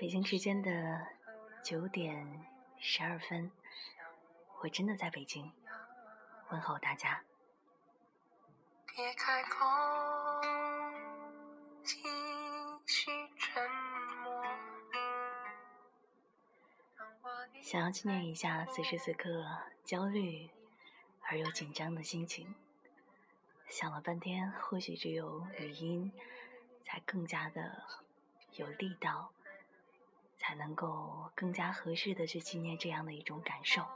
北京时间的九点十二分，我真的在北京，问候大家。别开口，继续沉默。想要纪念一下此时此刻焦虑而又紧张的心情，想了半天，或许只有语音才更加的有力道，才能够更加合适的去纪念这样的一种感受。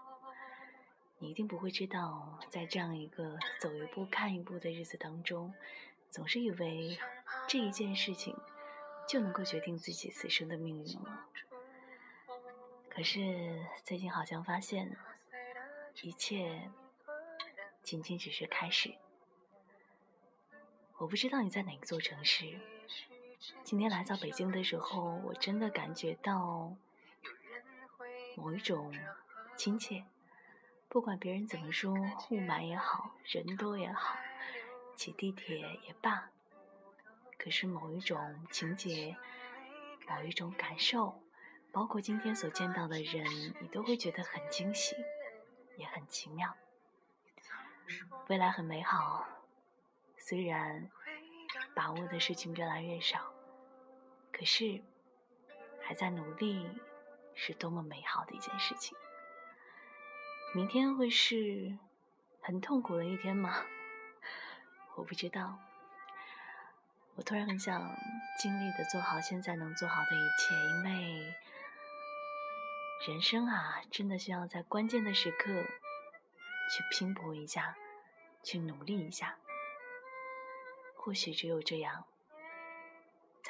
你一定不会知道，在这样一个走一步看一步的日子当中，总是以为这一件事情就能够决定自己此生的命运了。可是最近好像发现，一切仅仅只是开始。我不知道你在哪座城市。今天来到北京的时候，我真的感觉到某一种亲切。不管别人怎么说，雾霾也好，人多也好，挤地铁也罢，可是某一种情节，某一种感受，包括今天所见到的人，你都会觉得很惊喜，也很奇妙。未来很美好，虽然把握的事情越来越少，可是还在努力，是多么美好的一件事情。明天会是很痛苦的一天吗？我不知道。我突然很想尽力的做好现在能做好的一切，因为人生啊，真的需要在关键的时刻去拼搏一下，去努力一下。或许只有这样，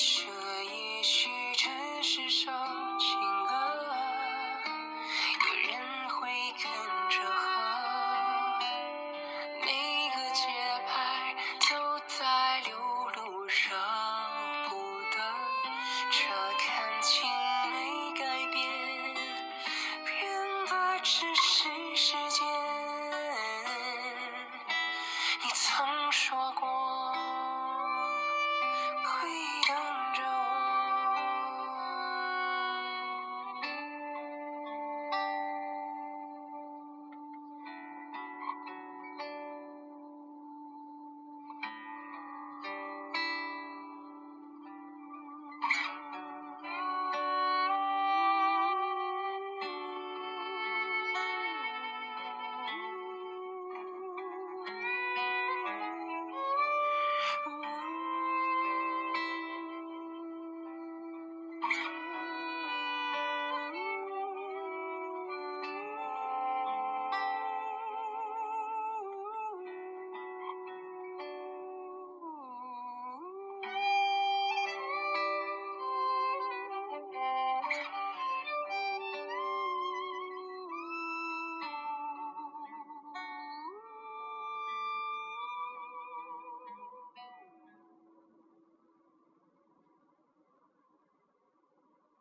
这也许真是首情歌有人会跟着合每个节拍都在流露舍不得。这感情没改变变得只是